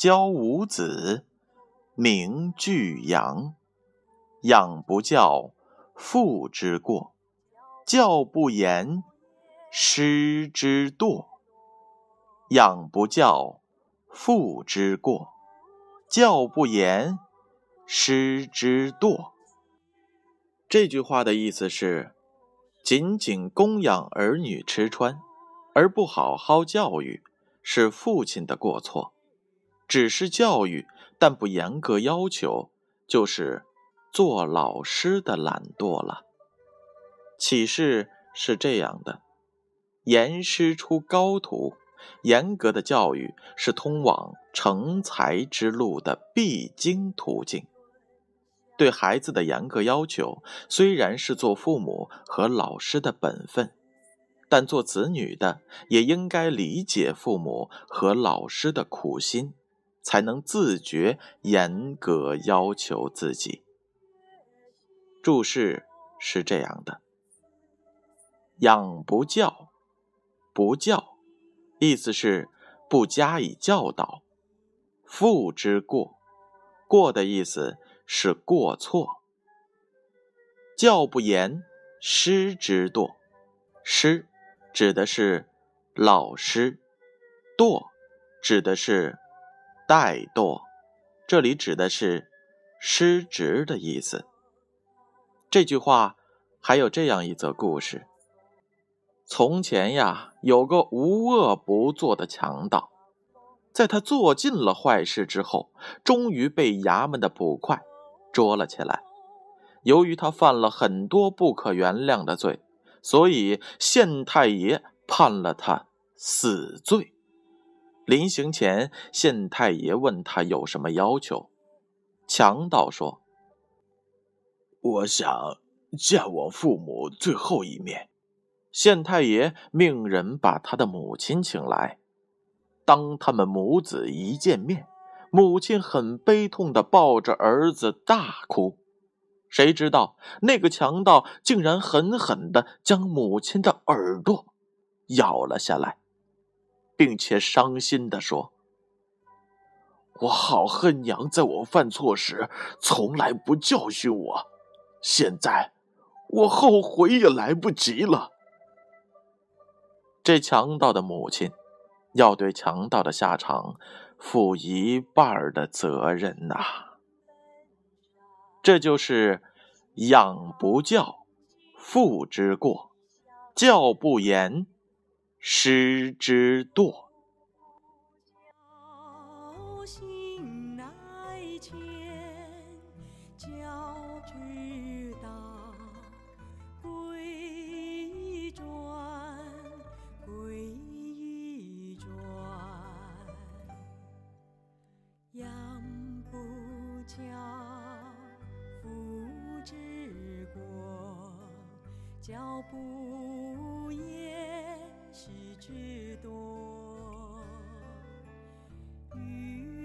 教五子，名俱扬。养不教，父之过；教不严，师之惰。养不教，父之过；教不严，师之惰。这句话的意思是：仅仅供养儿女吃穿。而不好好教育，是父亲的过错；只是教育，但不严格要求，就是做老师的懒惰了。启示是这样的：严师出高徒，严格的教育是通往成才之路的必经途径。对孩子的严格要求，虽然是做父母和老师的本分。但做子女的也应该理解父母和老师的苦心，才能自觉严格要求自己。注释是这样的：养不教，不教，意思是不加以教导；父之过，过的意思是过错；教不严，师之惰，师。指的是老师，惰指的是怠惰，这里指的是失职的意思。这句话还有这样一则故事：从前呀，有个无恶不作的强盗，在他做尽了坏事之后，终于被衙门的捕快捉了起来。由于他犯了很多不可原谅的罪。所以县太爷判了他死罪。临行前，县太爷问他有什么要求。强盗说：“我想见我父母最后一面。”县太爷命人把他的母亲请来。当他们母子一见面，母亲很悲痛的抱着儿子大哭。谁知道那个强盗竟然狠狠的将母亲的耳朵咬了下来，并且伤心地说：“我好恨娘在我犯错时从来不教训我，现在我后悔也来不及了。”这强盗的母亲要对强盗的下场负一半的责任呐。这就是养不教，父之过；教不严，师之惰，不教性乃迁；教之道，贵以专。贵以专，养不教，父之过；教不严。喜之多。与